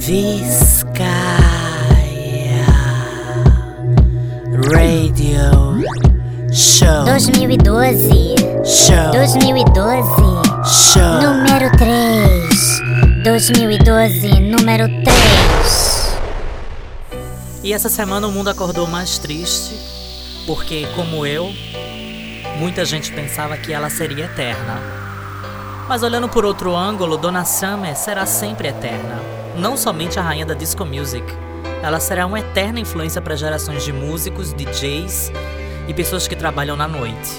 Vizcaya Radio Show 2012. Show 2012. Show Número 3. 2012, número 3. E essa semana o mundo acordou mais triste porque, como eu, muita gente pensava que ela seria eterna. Mas olhando por outro ângulo, Donna Summer será sempre eterna. Não somente a rainha da disco music. Ela será uma eterna influência para gerações de músicos, DJs e pessoas que trabalham na noite.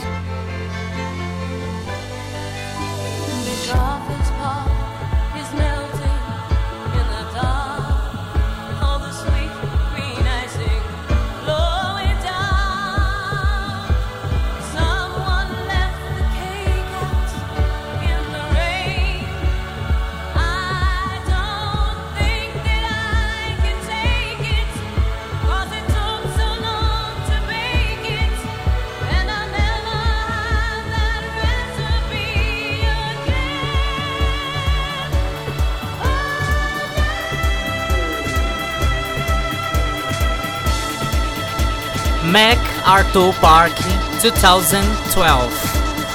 Arthur Park 2012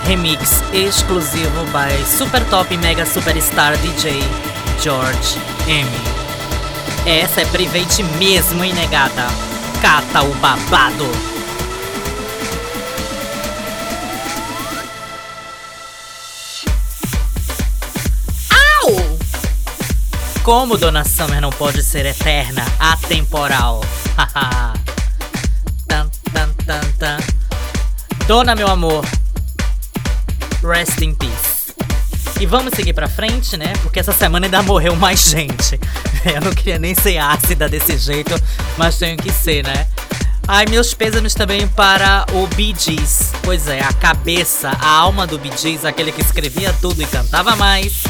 Remix exclusivo by Super Top Mega Superstar DJ George M. Essa é private mesmo, hein, negada? Cata o babado! Como Dona Summer não pode ser eterna, atemporal? Haha. Dona, meu amor. Rest in peace. E vamos seguir pra frente, né? Porque essa semana ainda morreu mais gente. Eu não queria nem ser ácida desse jeito, mas tenho que ser, né? Ai, meus pêsames também para o Bee Gees. Pois é, a cabeça, a alma do Bee Gees, aquele que escrevia tudo e cantava mais,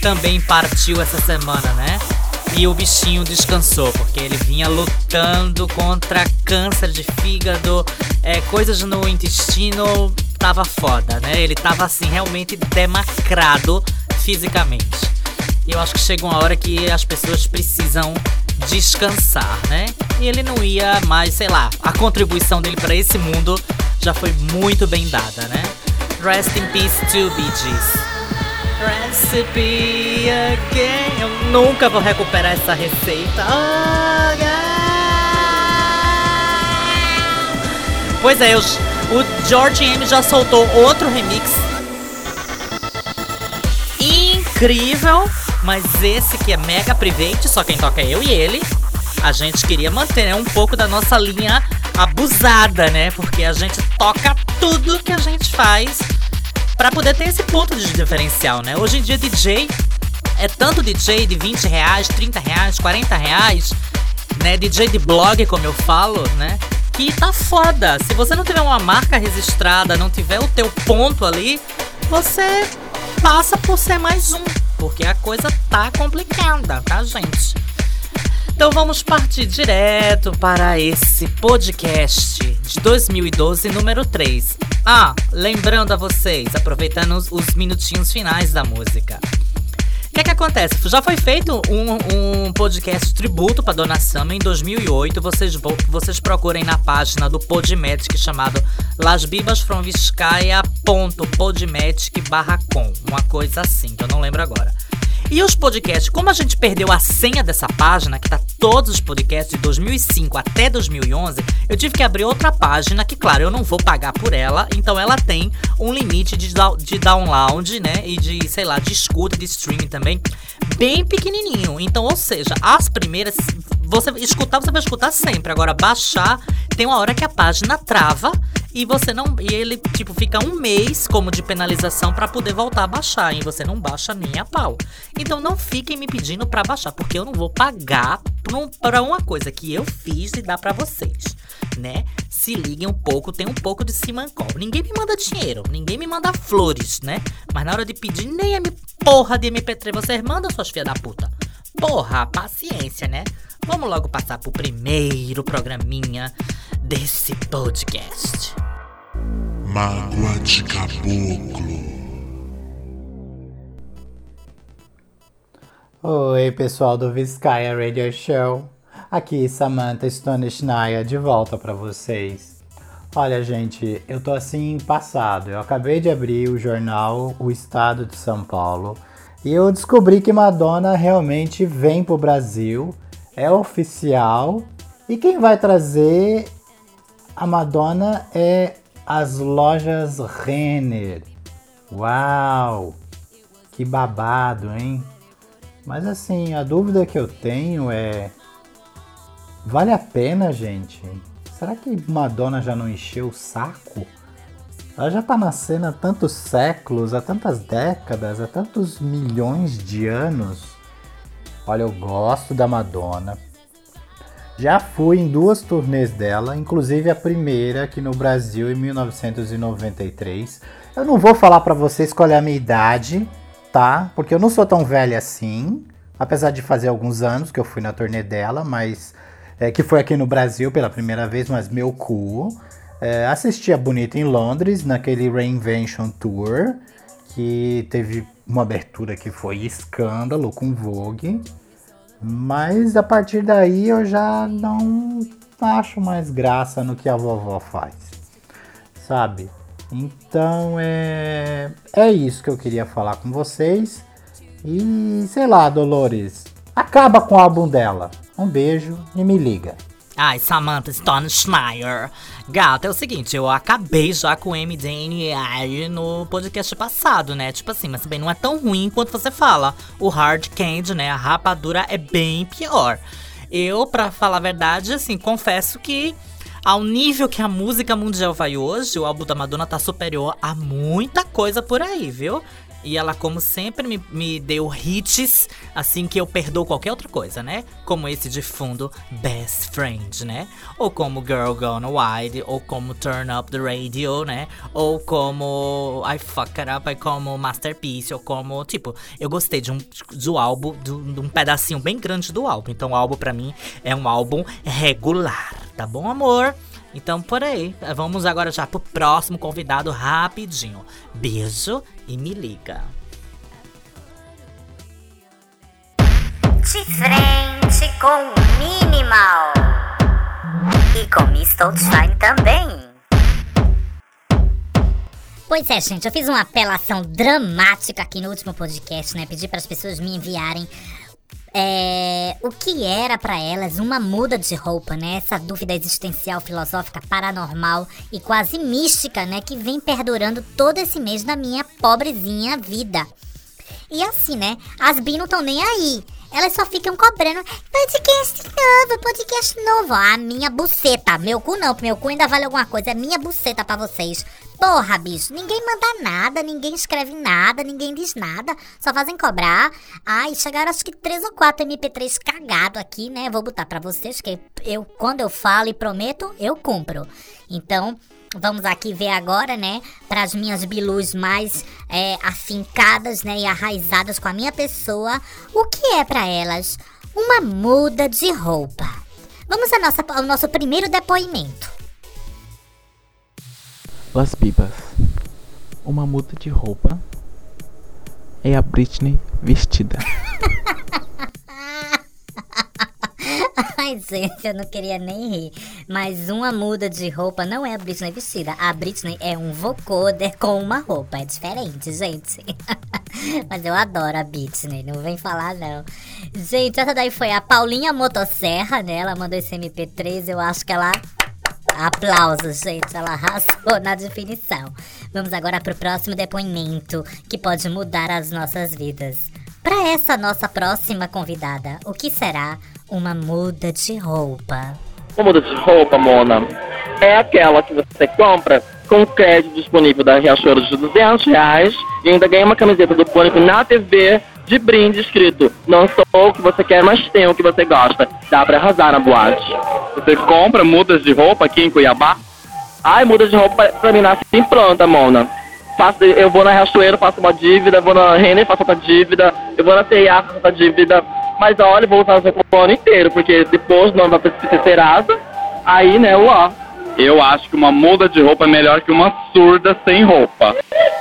também partiu essa semana, né? E o bichinho descansou, porque ele vinha lutando contra câncer de fígado, é, coisas no intestino, tava foda, né? Ele tava assim, realmente demacrado fisicamente. E eu acho que chega uma hora que as pessoas precisam descansar, né? E ele não ia mais, sei lá, a contribuição dele para esse mundo já foi muito bem dada, né? Rest in peace to Bee Gees. Recipe again. Eu nunca vou recuperar essa receita. Again. Pois é, os- o George M já soltou outro remix incrível, mas esse que é mega private, só quem toca é eu e ele. A gente queria manter um pouco da nossa linha abusada, né? Porque a gente toca tudo que a gente faz Pra poder ter esse ponto de diferencial, né? Hoje em dia, DJ é tanto DJ de 20 reais, 30 reais, 40 reais, né? DJ de blog, como eu falo, né? Que tá foda. Se você não tiver uma marca registrada, não tiver o teu ponto ali, você passa por ser mais um. Porque a coisa tá complicada, tá, gente? Então vamos partir direto para esse podcast de 2012, número 3. Ah, lembrando a vocês, aproveitando os, os minutinhos finais da música. O que é que acontece? Já foi feito um, um podcast tributo para Dona Sama em 2008. Vocês, vo- vocês procurem na página do Podmatic chamado Las Bibas from Vizcaya.podmatic.com. Uma coisa assim, que eu não lembro agora. E os podcasts, como a gente perdeu a senha dessa página, que tá todos os podcasts de 2005 até 2011, eu tive que abrir outra página, que claro, eu não vou pagar por ela, então ela tem um limite de, de download, né, e de, sei lá, de escuta, de streaming também, bem pequenininho. Então, ou seja, as primeiras, você escutar, você vai escutar sempre. Agora, baixar, tem uma hora que a página trava e você não. E ele, tipo, fica um mês como de penalização pra poder voltar a baixar. E você não baixa nem a pau. Então não fiquem me pedindo pra baixar, porque eu não vou pagar pra um- uma coisa que eu fiz e dá pra vocês. Né? Se liguem um pouco, tem um pouco de simancol. Ninguém me manda dinheiro, ninguém me manda flores, né? Mas na hora de pedir nem a porra de MP3, vocês mandam suas filhas da puta. Porra, paciência, né? Vamos logo passar pro primeiro programinha desse podcast. Mágoa de caboclo. Oi, pessoal do Vizcaya Radio Show. Aqui Samantha Stone Schneier de volta para vocês. Olha, gente, eu tô assim passado. Eu acabei de abrir o jornal O Estado de São Paulo e eu descobri que Madonna realmente vem pro Brasil, é oficial. E quem vai trazer a Madonna é as lojas Renner. Uau! Que babado, hein? Mas assim, a dúvida que eu tenho é: vale a pena, gente? Será que Madonna já não encheu o saco? Ela já tá na cena há tantos séculos, há tantas décadas, há tantos milhões de anos. Olha, eu gosto da Madonna. Já fui em duas turnês dela, inclusive a primeira aqui no Brasil em 1993. Eu não vou falar pra vocês qual é a minha idade, tá? Porque eu não sou tão velha assim, apesar de fazer alguns anos que eu fui na turnê dela, mas é, que foi aqui no Brasil pela primeira vez, mas meu cu. É, assisti a Bonita em Londres, naquele Reinvention Tour, que teve uma abertura que foi escândalo com Vogue. Mas a partir daí eu já não acho mais graça no que a vovó faz, sabe? Então é, é isso que eu queria falar com vocês. E sei lá, Dolores, acaba com o álbum dela. Um beijo e me liga. Ai, Samantha Stone Schneier. Gata, é o seguinte, eu acabei já com o MDNA no podcast passado, né? Tipo assim, mas também não é tão ruim quanto você fala. O hard candy, né? A rapadura é bem pior. Eu, pra falar a verdade, assim, confesso que ao nível que a música mundial vai hoje, o álbum da Madonna tá superior a muita coisa por aí, viu? E ela, como sempre, me, me deu hits, assim que eu perdoo qualquer outra coisa, né? Como esse de fundo, Best Friend, né? Ou como Girl Gone Wild, ou como Turn Up the Radio, né? Ou como I Fuck It Up, como Masterpiece, ou como. Tipo, eu gostei de um, do álbum, de de um pedacinho bem grande do álbum. Então o álbum, pra mim, é um álbum regular, tá bom, amor? Então, por aí. Vamos agora já pro próximo convidado rapidinho. Beijo e me liga. De frente com o Minimal. E com Miss Shine também. Pois é, gente, eu fiz uma apelação dramática aqui no último podcast, né? Pedi para as pessoas me enviarem é, o que era para elas uma muda de roupa, né? Essa dúvida existencial, filosófica, paranormal e quase mística, né? Que vem perdurando todo esse mês na minha pobrezinha vida. E assim, né? As bi não estão nem aí. Elas só ficam cobrando podcast novo, podcast novo. A minha buceta. Meu cu não, meu cu ainda vale alguma coisa. É minha buceta pra vocês. Porra, bicho. Ninguém manda nada, ninguém escreve nada, ninguém diz nada. Só fazem cobrar. Ai, chegaram acho que três ou quatro MP3 cagado aqui, né? Vou botar pra vocês, que eu, quando eu falo e prometo, eu cumpro. Então, Vamos aqui ver agora, né, para as minhas bilus mais é, afincadas, né, e arraizadas com a minha pessoa, o que é para elas uma muda de roupa. Vamos nossa, ao nosso primeiro depoimento. Las Bibas. Uma muda de roupa é a Britney vestida. Ai, gente, eu não queria nem rir. Mas uma muda de roupa não é a Britney vestida. A Britney é um vocoder com uma roupa. É diferente, gente. Mas eu adoro a Britney, não vem falar não. Gente, essa daí foi a Paulinha Motosserra, né? Ela mandou esse MP3, eu acho que ela Aplausos, gente. Ela arrasou na definição. Vamos agora pro próximo depoimento, que pode mudar as nossas vidas. Para essa nossa próxima convidada, o que será uma muda de roupa? Uma muda de roupa, Mona, é aquela que você compra com crédito disponível da Riachuelo de 200 reais e ainda ganha uma camiseta do Pânico na TV de brinde escrito Não sou o que você quer, mas tenho o que você gosta. Dá pra arrasar na boate. Você compra mudas de roupa aqui em Cuiabá? Ai, muda de roupa pra mim nasce assim pronta, Mona. Faço, eu vou na Riachuelo, faço uma dívida, vou na Renner, faço outra dívida, eu vou na C&A, faço outra dívida. Mas olha, vou usar o ano inteiro, porque depois não vai ser Serasa, aí, né, uó. Eu acho que uma muda de roupa é melhor que uma surda sem roupa.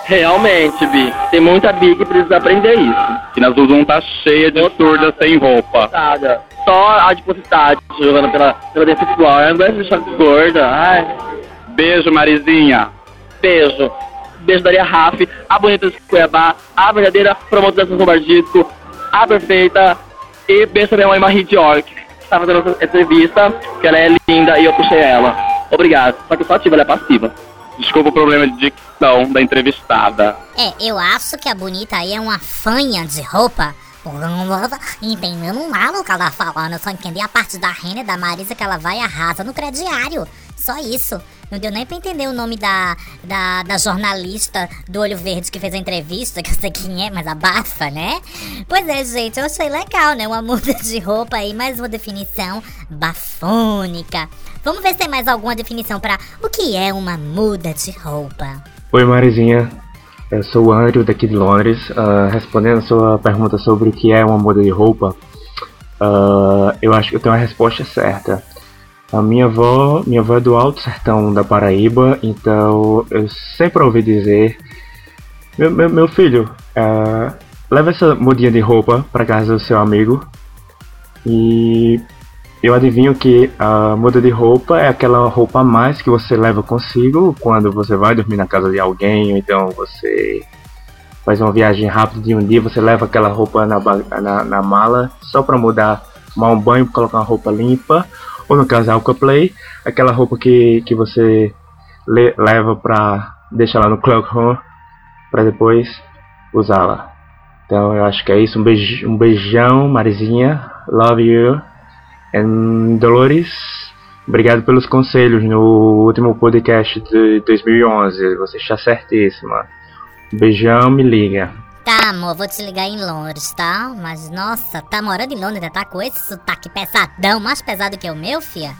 Realmente, Bi. Tem muita Bi que precisa aprender isso. E na Zuzum tá cheia de surda sem roupa. Nada. Só a adiposidade jogando pela, pela dentro. Eu não deixar gorda. Ai. Beijo, Marizinha. Beijo. Beijo Daria Raf, a bonita de Cuiabá, a verdadeira promotora da São Disco, a perfeita e beijo também a mãe Marie Dior, que está fazendo essa entrevista, que ela é linda e eu puxei ela. Obrigado. Só que eu sou ativa, ela é passiva. Desculpa o problema de dicção da entrevistada. É, eu acho que a bonita aí é uma fanha de roupa. Entendendo nada o que ela tá falando, eu só entendi a parte da Rena e da Marisa que ela vai e arrasa no crediário. Só isso. Não deu nem pra entender o nome da, da, da jornalista do Olho Verde que fez a entrevista, que eu sei quem é, mas abafa, né? Pois é, gente, eu achei legal, né? Uma muda de roupa aí, mais uma definição bafônica. Vamos ver se tem mais alguma definição pra o que é uma muda de roupa. Oi Marizinha, eu sou o Andrew daqui de Londres. Ah, respondendo a sua pergunta sobre o que é uma muda de roupa, ah, eu acho que eu tenho a resposta certa. A minha avó, minha avó é do Alto Sertão da Paraíba, então eu sempre ouvi dizer: Meu, meu, meu filho, ah, leva essa mudinha de roupa para casa do seu amigo. E eu adivinho que a muda de roupa é aquela roupa a mais que você leva consigo quando você vai dormir na casa de alguém, ou então você faz uma viagem rápida de um dia, você leva aquela roupa na, na, na mala só para mudar, tomar um banho, colocar uma roupa limpa, ou no caso Alcaplay, aquela roupa que, que você le- leva para deixar lá no cloakroom para depois usá-la. Então eu acho que é isso. Um, beij, um beijão, Marizinha. Love you. And Dolores, obrigado pelos conselhos no último podcast de 2011. Você está certíssima. Beijão, me liga. Tá, amor, vou te ligar em Londres, tá? Mas nossa, tá morando em Londres, tá com esse sotaque pesadão, mais pesado que o meu, fia?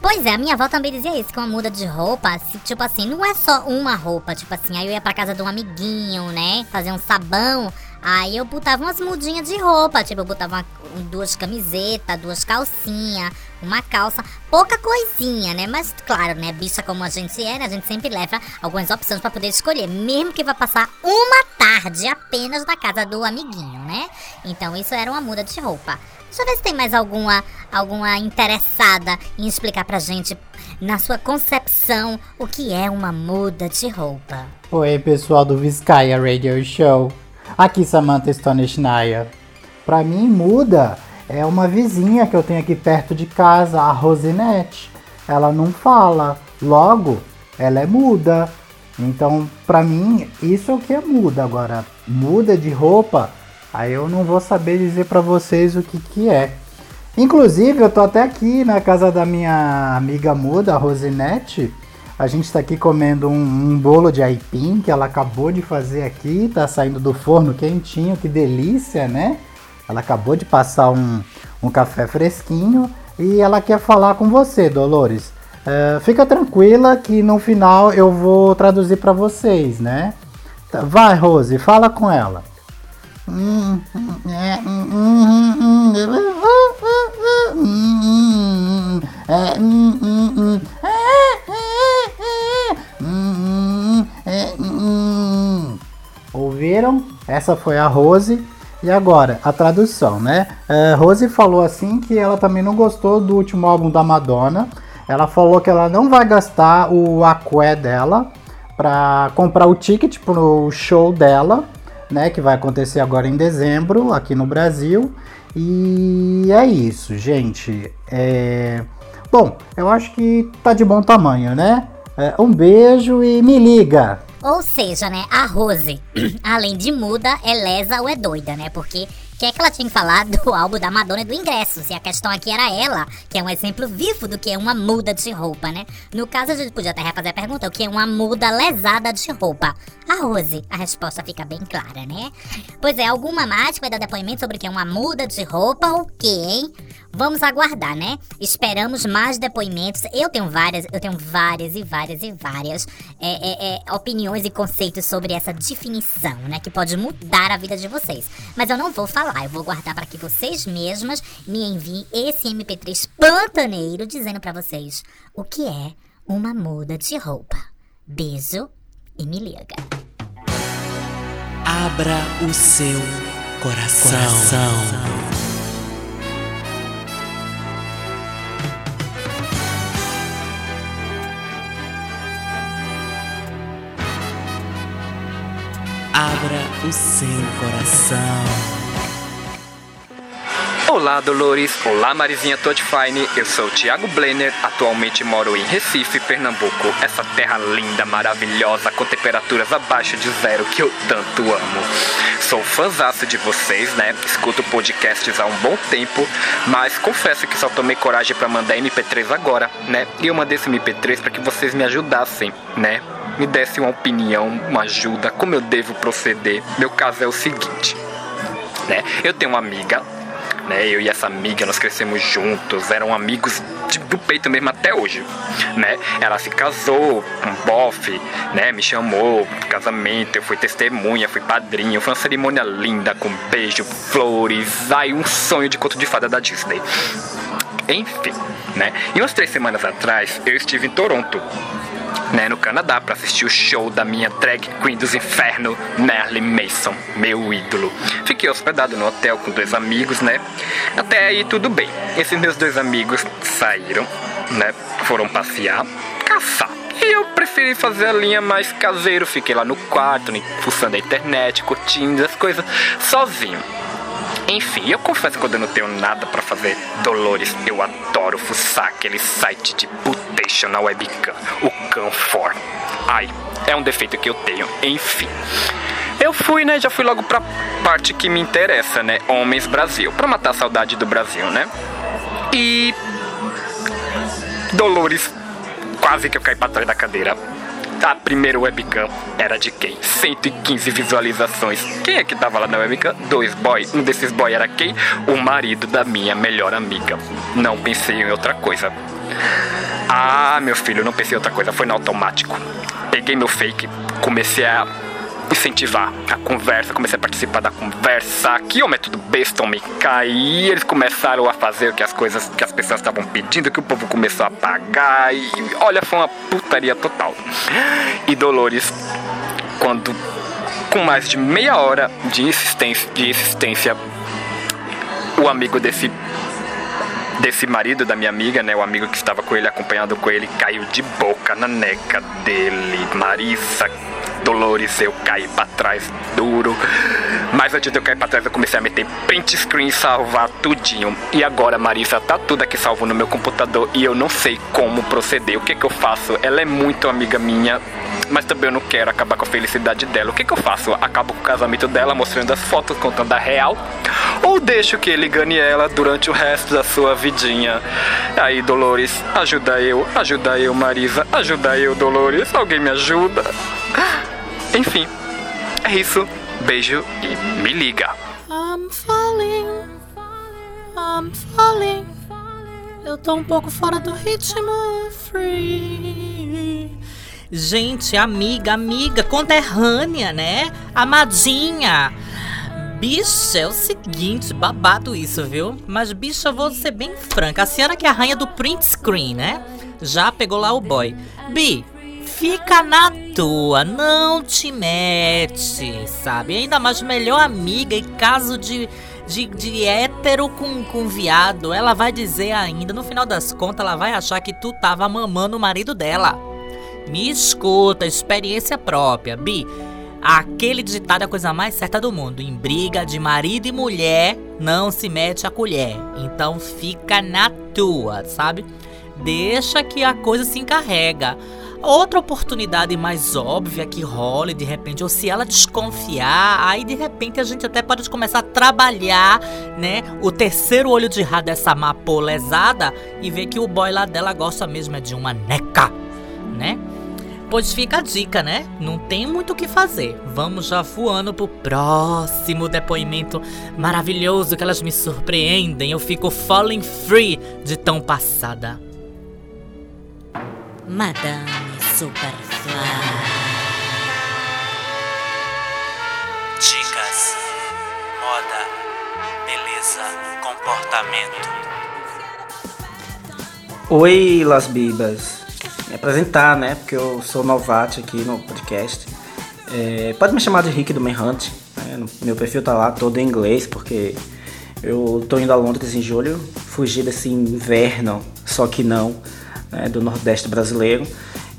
Pois é, a minha avó também dizia isso, que uma muda de roupa, assim, tipo assim, não é só uma roupa, tipo assim, aí eu ia pra casa de um amiguinho, né, fazer um sabão, aí eu botava umas mudinhas de roupa, tipo, eu botava uma- duas camisetas, duas calcinhas, uma calça, pouca coisinha, né, mas claro, né, bicha como a gente é, né, a gente sempre leva algumas opções pra poder escolher, mesmo que vá passar uma tarde apenas na casa do amiguinho, né, então isso era uma muda de roupa. Deixa eu ver se tem mais alguma, alguma interessada em explicar pra gente, na sua concepção, o que é uma muda de roupa. Oi, pessoal do Vizcaya Radio Show. Aqui Samantha Stone Schneier. Pra mim, muda é uma vizinha que eu tenho aqui perto de casa, a Rosinete. Ela não fala, logo ela é muda. Então, pra mim, isso é o que é muda. Agora, muda de roupa, aí eu não vou saber dizer pra vocês o que que é. Inclusive, eu tô até aqui na casa da minha amiga muda, a Rosinete. A gente tá aqui comendo um, um bolo de aipim que ela acabou de fazer aqui, tá saindo do forno quentinho, que delícia, né? Ela acabou de passar um, um café fresquinho e ela quer falar com você, Dolores. É, fica tranquila que no final eu vou traduzir pra vocês, né? Tá, Vai, Rose, fala com ela. Ouviram? Essa foi a Rose. E agora, a tradução, né? É, Rose falou assim que ela também não gostou do último álbum da Madonna. Ela falou que ela não vai gastar o aqué dela para comprar o ticket pro show dela, né? Que vai acontecer agora em dezembro aqui no Brasil. E é isso, gente. É... Bom, eu acho que tá de bom tamanho, né? É, um beijo e me liga. Ou seja, né, a Rose, além de muda, é lesa ou é doida, né? Porque o que é que ela tinha que falar do álbum da Madonna e do ingresso? Se a questão aqui era ela, que é um exemplo vivo do que é uma muda de roupa, né? No caso, a gente podia até refazer a pergunta: o que é uma muda lesada de roupa? A Rose, a resposta fica bem clara, né? Pois é, alguma mais vai dar depoimento sobre o que é uma muda de roupa ou o quê, hein? Vamos aguardar, né? Esperamos mais depoimentos. Eu tenho várias, eu tenho várias e várias e várias é, é, é, opiniões e conceitos sobre essa definição, né? Que pode mudar a vida de vocês. Mas eu não vou falar, eu vou guardar para que vocês mesmas me enviem esse MP3 pantaneiro dizendo para vocês o que é uma muda de roupa. Beijo e me liga. Abra o seu coração. Abra o seu coração. Olá, Dolores. Olá, Marizinha Todfine. Eu sou o Thiago Blenner. Atualmente moro em Recife, Pernambuco. Essa terra linda, maravilhosa, com temperaturas abaixo de zero que eu tanto amo. Sou fãzaço de vocês, né? Escuto podcasts há um bom tempo, mas confesso que só tomei coragem para mandar MP3 agora, né? E eu mandei esse MP3 para que vocês me ajudassem, né? Me dessem uma opinião, uma ajuda, como eu devo proceder. Meu caso é o seguinte, né? Eu tenho uma amiga né? Eu e essa amiga, nós crescemos juntos, eram amigos de- do peito mesmo até hoje, né? Ela se casou com um bofe, né? Me chamou pro casamento, eu fui testemunha, fui padrinho, foi uma cerimônia linda, com beijo, flores, ai, um sonho de conto de fada da Disney. Enfim, né? E umas três semanas atrás, eu estive em Toronto, né, no Canadá, para assistir o show da minha drag queen dos infernos, Merlin Mason, meu ídolo. Fiquei hospedado no hotel com dois amigos, né? Até aí tudo bem. Esses meus dois amigos saíram, né? Foram passear, caçar. E eu preferi fazer a linha mais caseiro. Fiquei lá no quarto, né, fuçando a internet, curtindo as coisas, sozinho. Enfim, eu confesso que quando eu não tenho nada pra fazer, Dolores, eu adoro fuçar aquele site de putation na webcam, o Canfor. Ai, é um defeito que eu tenho, enfim. Eu fui, né, já fui logo pra parte que me interessa, né, Homens Brasil, pra matar a saudade do Brasil, né? E... Dolores, quase que eu caí pra trás da cadeira. A primeira webcam era de quem? 115 visualizações. Quem é que tava lá na webcam? Dois boys. Um desses boys era quem? O marido da minha melhor amiga. Não pensei em outra coisa. Ah, meu filho, não pensei em outra coisa. Foi no automático. Peguei meu fake, comecei a incentivar a conversa, comecei a participar da conversa. Que o método besta, homem, caí. Eles começaram a fazer o que as coisas que as pessoas estavam pedindo, que o povo começou a pagar. E olha, foi uma putaria total. E Dolores, quando com mais de meia hora de insistência, de insistência o amigo desse desse marido da minha amiga, né, o amigo que estava com ele, acompanhado com ele, caiu de boca na neca dele. Marisa, Dolores, eu caí pra trás duro. Mas antes de eu cair pra trás, eu comecei a meter print screen e salvar tudinho. E agora, Marisa, tá tudo aqui salvo no meu computador e eu não sei como proceder. O que que eu faço? Ela é muito amiga minha, mas também eu não quero acabar com a felicidade dela. O que que eu faço? Acabo com o casamento dela, mostrando as fotos, contando a real? Ou deixo que ele gane ela durante o resto da sua vidinha? Aí, Dolores, ajuda eu, ajuda eu, Marisa, ajuda eu, Dolores. Alguém me ajuda? Enfim, é isso. Beijo e me liga. I'm falling, I'm falling. Eu tô um pouco fora do ritmo free. Gente, amiga, amiga, conterrânea, né? Amadinha. Bicha, é o seguinte, babado isso, viu? Mas, bicha, eu vou ser bem franca. A senhora que é a rainha do print screen, né? Já pegou lá o boy. Bi, fica na tua, não te mete, sabe? Ainda mais melhor amiga em caso de, de, de hétero com, com viado. Ela vai dizer ainda, no final das contas, ela vai achar que tu tava mamando o marido dela. Me escuta, experiência própria, Bi. Aquele ditado é a coisa mais certa do mundo. Em briga de marido e mulher, não se mete a colher. Então fica na tua, sabe? Deixa que a coisa se encarrega. Outra oportunidade mais óbvia que role de repente, ou se ela desconfiar, aí de repente a gente até pode começar a trabalhar, né? O terceiro olho de rá dessa mapolesada e ver que o boy lá dela gosta mesmo é de uma neca, né? Pois fica a dica, né? Não tem muito o que fazer. Vamos já voando pro próximo depoimento maravilhoso que elas me surpreendem. Eu fico falling free de tão passada. Madame Superfly. Dicas, moda, beleza, comportamento. Oi, Las Bibas. me apresentar, né? Porque eu sou novato aqui no podcast. É, pode me chamar de Rick do Manhunt. Né? Meu perfil tá lá todo em inglês, porque eu tô indo a Londres em julho, fugir desse inverno, só que não, né, do Nordeste brasileiro,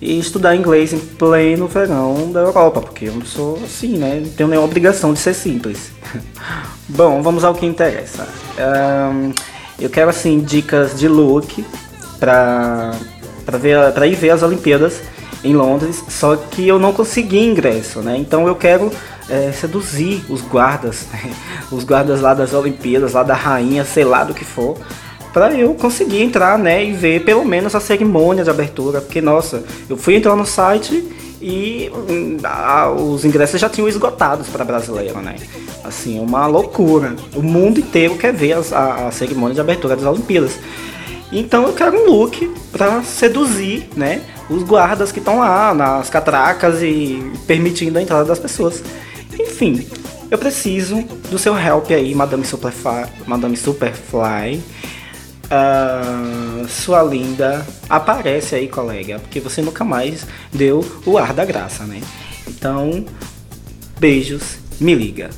e estudar inglês em pleno verão da Europa, porque eu não sou assim, né? Não tenho nenhuma obrigação de ser simples. Bom, vamos ao que interessa. Ahn, eu quero assim dicas de look pra, pra, ver, pra ir ver as Olimpíadas em Londres, só que eu não consegui ingresso, né? Então eu quero é, seduzir os guardas, né? os guardas lá das Olimpíadas, lá da rainha, sei lá do que for, para eu conseguir entrar, né, e ver pelo menos a cerimônia de abertura, porque nossa, eu fui entrar no site e hum, os ingressos já tinham esgotados para brasileiro, né? Assim, uma loucura. O mundo inteiro quer ver as- a, a cerimônia de abertura das Olimpíadas. Então eu quero um look para seduzir, né, os guardas que estão lá nas catracas e permitindo a entrada das pessoas. Enfim, eu preciso do seu help aí, Madame Superfly. Madame Superfly. Ah, sua linda, aparece aí, colega, porque você nunca mais deu o ar da graça, né? Então, beijos, me liga.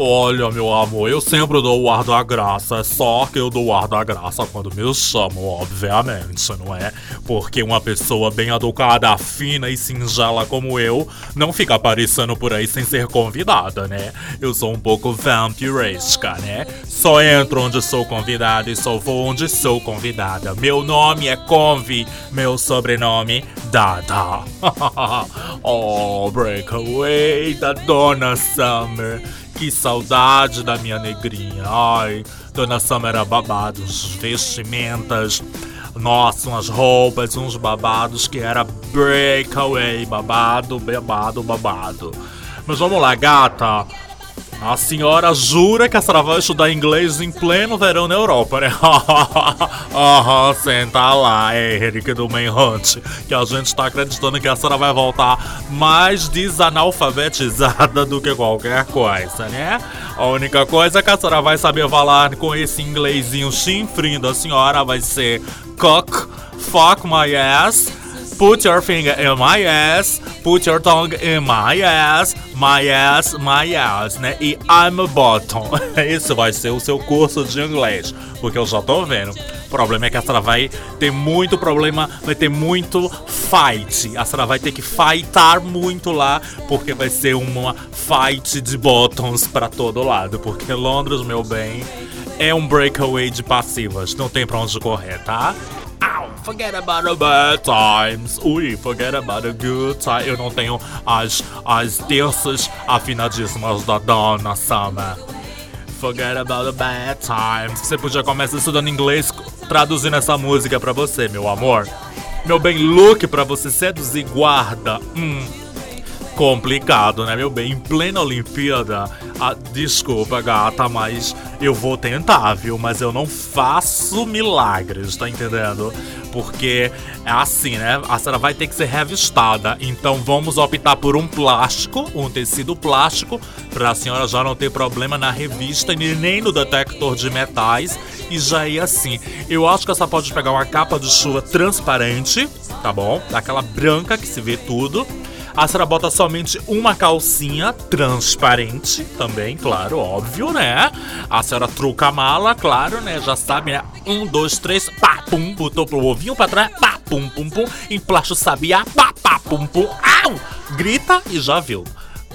Olha, meu amor, eu sempre dou o ar da graça, é só que eu dou o ar da graça quando me chamam, obviamente, não é? Porque uma pessoa bem educada, fina e singela como eu não fica aparecendo por aí sem ser convidada, né? Eu sou um pouco vampiresca, né? Só entro onde sou convidada e só vou onde sou convidada. Meu nome é Convi, meu sobrenome Dada. oh, breakaway da Dona Summer. Que saudade da minha negrinha. Ai, Dona Summer era babado, vestimentas. Nossa, umas roupas, uns babados que era breakaway, babado, babado, babado. Mas vamos lá, gata. A senhora jura que a senhora vai estudar inglês em pleno verão na Europa, né? Aham, senta lá, Henrique do Manhunt. Que a gente tá acreditando que a senhora vai voltar mais desanalfabetizada do que qualquer coisa, né? A única coisa que a senhora vai saber falar com esse inglesinho chinfrim da senhora vai ser cock, fuck my ass, Put your finger in my ass, put your tongue in my ass, my ass, my ass, né? E I'm a bottom. Esse vai ser o seu curso de inglês, porque eu já tô vendo. O problema é que a senhora vai ter muito problema, vai ter muito fight. A senhora vai ter que fightar muito lá, porque vai ser uma fight de bottoms pra todo lado. Porque Londres, meu bem, é um breakaway de passivas, não tem pra onde correr, tá? Forget about the bad times. Ui, forget about the good times. Eu não tenho as, as terças afinadíssimas da Donna Summer. Forget about the bad times. Você podia começar estudando inglês traduzindo essa música pra você, meu amor. Meu bem, look pra você seduzir guarda. Hum. Complicado, né, meu bem? Em plena Olimpíada. Ah, desculpa, gata, mas eu vou tentar, viu? Mas eu não faço milagres, tá entendendo? Porque é assim, né? A senhora vai ter que ser revistada. Então vamos optar por um plástico, um tecido plástico, pra senhora já não ter problema na revista e nem no detector de metais. E já ir assim. Eu acho que a senhora pode pegar uma capa de chuva transparente, tá bom? Daquela branca que se vê tudo. A senhora bota somente uma calcinha transparente, também, claro, óbvio, né? A senhora truca a mala, claro, né? Já sabe, né? Um, dois, três, pá, pum, botou pro ovinho pra trás, pá, pum, pum, pum, emplacha o sabiá, pá, pá, pum, pum, au! Grita e já viu.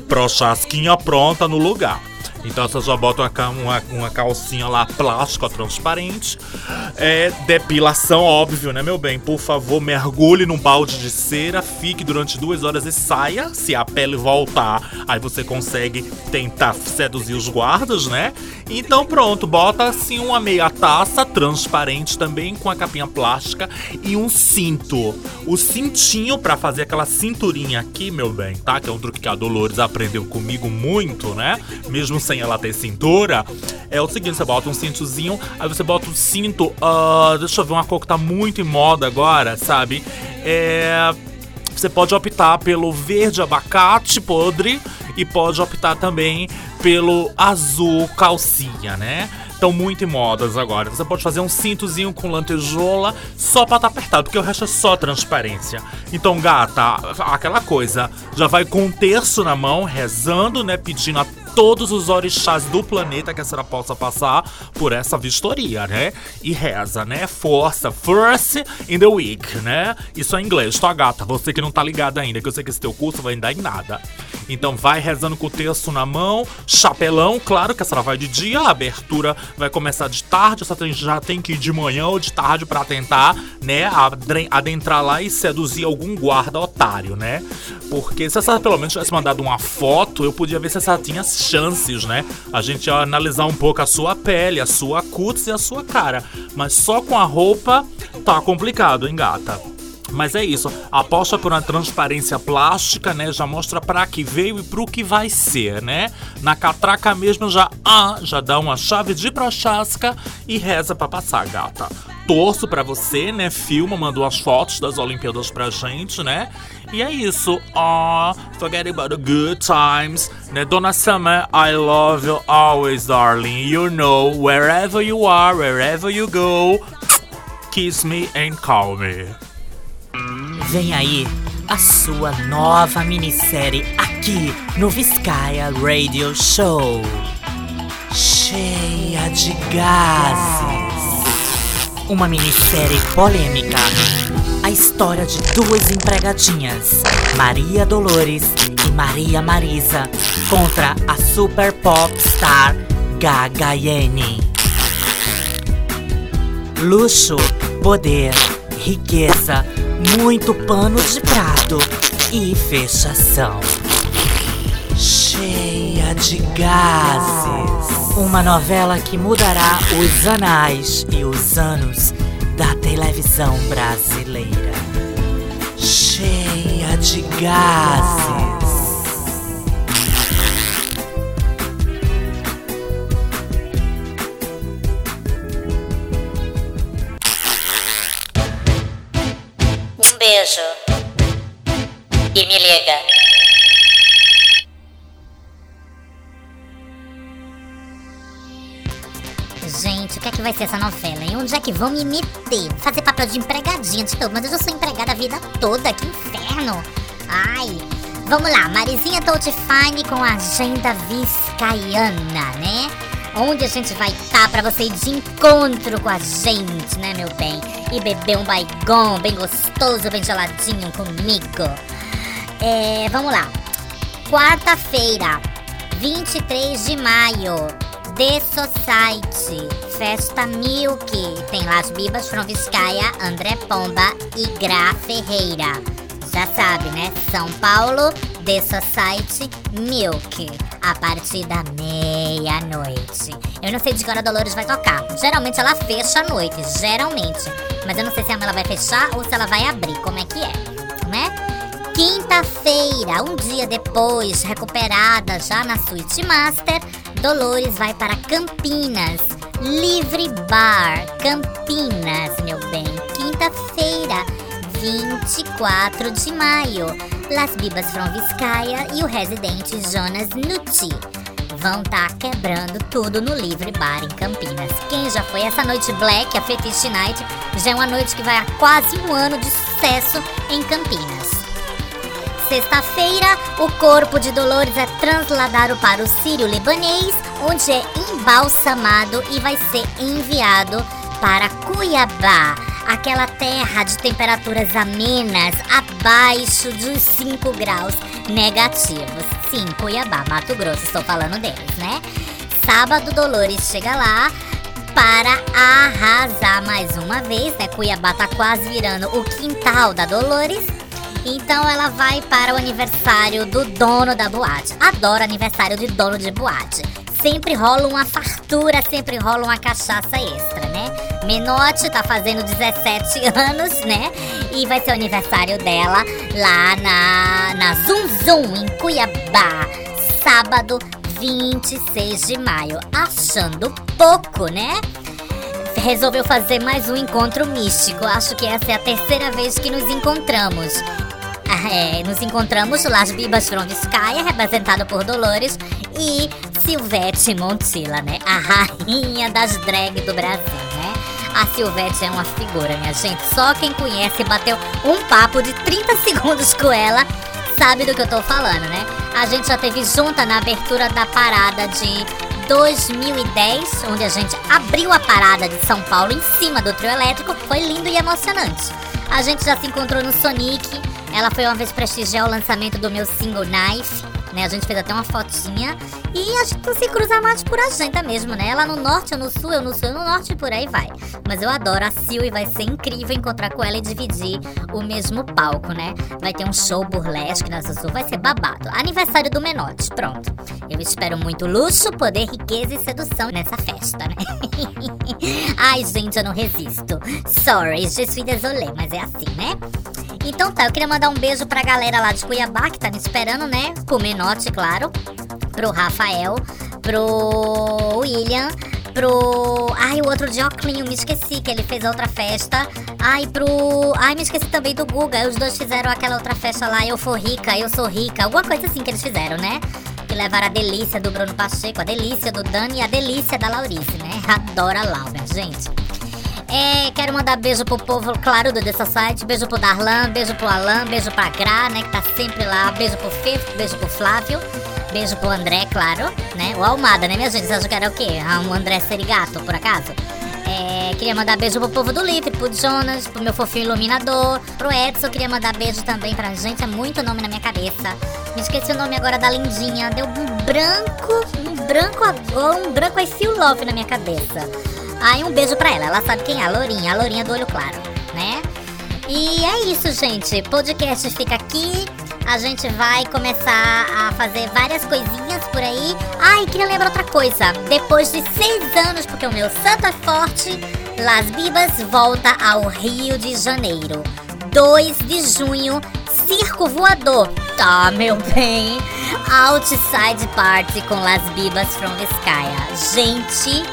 Prochasquinha pronta no lugar. Então você já bota uma, uma, uma calcinha lá plástica transparente. É, depilação, óbvio, né, meu bem? Por favor, mergulhe num balde de cera, fique durante duas horas e saia. Se a pele voltar, aí você consegue tentar seduzir os guardas, né? Então pronto, bota assim uma meia taça transparente também com a capinha plástica e um cinto. O cintinho pra fazer aquela cinturinha aqui, meu bem, tá? Que é um truque que a Dolores aprendeu comigo muito, né? Mesmo sem ela ter cintura. É o seguinte, você bota um cintozinho, aí você bota um cinto, ah, deixa eu ver uma cor que tá muito em moda agora, sabe? É você pode optar pelo verde abacate podre e pode optar também pelo azul calcinha, né? Estão muito em modas agora. Você pode fazer um cintozinho com lantejola só pra estar apertado, porque o resto é só transparência. Então, gata, aquela coisa, já vai com um terço na mão, rezando, né? Pedindo a todos os orixás do planeta que a senhora possa passar por essa vistoria, né? E reza, né? Força, first in the week, né? Isso é inglês, tá, gata? Você que não tá ligado ainda, que eu sei que esse teu curso vai dar em nada. Então vai rezando com o terço na mão, chapelão, claro que a senhora vai de dia, a abertura vai começar de tarde, você tem- já tem que ir de manhã ou de tarde pra tentar, né, adentrar lá e seduzir algum guarda otário, né? Porque se a senhora pelo menos tivesse mandado uma foto, eu podia ver se a senhora tinha chances, né? A gente ia analisar um pouco a sua pele, a sua cutis e a sua cara. Mas só com a roupa tá complicado, hein, gata? Mas é isso, aposta por uma transparência plástica, né? Já mostra pra que veio e pro que vai ser, né? Na catraca mesmo já, ah, já dá uma chave de prochasca e reza pra passar, gata. Torço pra você, né? Filma, mandou as fotos das Olimpíadas pra gente, né? E é isso. Ah, forget about the good times. Né? Dona Summer, I love you always, darling. You know, wherever you are, wherever you go, kiss me and call me. Vem aí a sua nova minissérie aqui no Vizcaya Radio Show. Cheia de gases. Uma minissérie polêmica. A história de duas empregadinhas, Maria Dolores e Maria Marisa, contra a super pop star Gaga Yene. Luxo, poder, riqueza, muito pano de prato e fechação. Cheia de gases. Uma novela que mudará os anais e os anos da televisão brasileira. Cheia de gases. E me liga. Gente, o que é que vai ser essa novela? E onde é que vão me meter? Fazer papel de empregadinha de novo, mas eu já sou empregada a vida toda, que inferno! Ai, vamos lá, Marizinha Touch Fine com a agenda viscaiana, né? Onde a gente vai estar pra você ir de encontro com a gente, né, meu bem? E beber um baigon bem gostoso, bem geladinho comigo. É, vamos lá. Quarta-feira, 23 de maio, The Society, Festa Milk. Tem lá as Bibas from Vizcaya, André Pomba e Gra Ferreira. Já sabe, né? São Paulo, The Society Milk. A partir da meia-noite. Eu não sei de que hora a Dolores vai tocar. Geralmente ela fecha à noite, geralmente. Mas eu não sei se ela vai fechar ou se ela vai abrir. Como é que é, né? Quinta-feira, um dia depois, recuperada já na Suite Master, Dolores vai para Campinas. Livre Bar, Campinas, meu bem. Quinta-feira, 24 de maio. Las Bibas from Vizcaya e o residente Jonas Nucci vão estar quebrando tudo no Livre Bar em Campinas. Quem já foi essa noite Black, a Fetish Night, já é uma noite que vai há quase um ano de sucesso em Campinas. Sexta-feira, o corpo de Dolores é transladado para o Sírio Libanês, onde é embalsamado e vai ser enviado para Cuiabá, aquela terra de temperaturas amenas abaixo dos 5 graus negativos. Sim, Cuiabá, Mato Grosso, estou falando deles, né? Sábado, Dolores chega lá para arrasar mais uma vez, né? Cuiabá tá quase virando o quintal da Dolores. Então ela vai para o aniversário do dono da boate. Adoro aniversário de dono de boate. Sempre rola uma fartura, sempre rola uma cachaça extra, né? Menotti tá fazendo 17 anos, né? E vai ser o aniversário dela lá na, na Zum Zum, em Cuiabá. Sábado, 26 de maio. Achando pouco, né? Resolveu fazer mais um encontro místico. Acho que essa é a terceira vez que nos encontramos. É, nos encontramos Las Bibas from Vizcaya, representado por Dolores, e Silvete Montilla, né? A rainha das drag do Brasil, né? A Silvete é uma figura, minha gente. Só quem conhece bateu um papo de 30 segundos com ela sabe do que eu tô falando, né? A gente já teve junta na abertura da parada de 2010, onde a gente abriu a parada de São Paulo em cima do trio elétrico. Foi lindo e emocionante. A gente já se encontrou no Sonic. Ela foi uma vez prestigiar o lançamento do meu single Knife. Né, a gente fez até uma fotinha e a gente se cruza mais por agenda mesmo, né? Ela no norte, eu no sul, eu no sul, eu no norte e por aí vai. Mas eu adoro a Sil e vai ser incrível encontrar com ela e dividir o mesmo palco, né? Vai ter um show burlesque na Sul, vai ser babado. Aniversário do Menote, pronto. Eu espero muito luxo, poder, riqueza e sedução nessa festa, né? Ai, gente, eu não resisto. Sorry, je suis désolé, mas é assim, né? Então tá, eu queria mandar um beijo pra galera lá de Cuiabá que tá me esperando, né? Pro Menote, claro. Pro Rafael, pro William, pro. Ai, o outro de Oclinho, me esqueci que ele fez outra festa. Ai, pro. Ai, me esqueci também do Guga. Os dois fizeram aquela outra festa lá, Eu For Rica, Eu Sou Rica. Alguma coisa assim que eles fizeram, né? Que levaram a delícia do Bruno Pacheco, a delícia do Dani e a delícia da Laurice, né? Adora Laura, gente. É, quero mandar beijo pro povo, claro, do The Society. Beijo pro Darlan, beijo pro Alan, beijo pra Gra, né, que tá sempre lá. Beijo pro Fê, beijo pro Flávio. Beijo pro André, claro, né? O Almada, né, minha gente? Vocês acham que era o quê? Ah, um André Serigato, por acaso? É, queria mandar beijo pro povo do Livre, pro Jonas, pro meu fofinho iluminador, pro Edson. Queria mandar beijo também pra gente, é muito nome na minha cabeça. Me esqueci o nome agora da lindinha. Deu um branco, um branco um branco I feel love na minha cabeça. Aí um beijo pra ela, ela sabe quem é, a Lourinha, a Lourinha do olho claro, né? E é isso, gente. Podcast fica aqui. A gente vai começar a fazer várias coisinhas por aí. Ai, queria lembrar outra coisa. Depois de seis anos, porque o meu santo é forte, Las Bibas volta ao Rio de Janeiro. 2 de junho, Circo Voador. Tá, meu bem. Outside Party com Las Bibas from Vizcaya. Gente,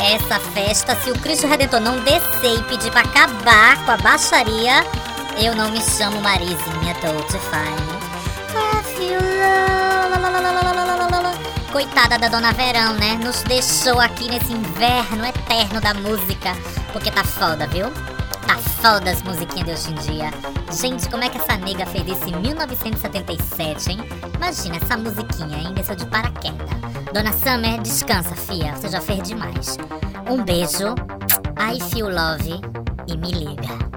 essa festa, se o Cristo Redentor não descer e pedir pra acabar com a baixaria, eu não me chamo Marizinha Touch Fine. Coitada da Dona Verão, né? Nos deixou aqui nesse inverno eterno da música. Porque tá foda, viu? Tá foda as musiquinhas de hoje em dia. Gente, como é que essa nega fez isso em 1977, hein? Imagina essa musiquinha, hein? Desceu de paraquedas. Dona Summer, descansa, fia. Você já fez demais. Um beijo. I feel love. E me liga.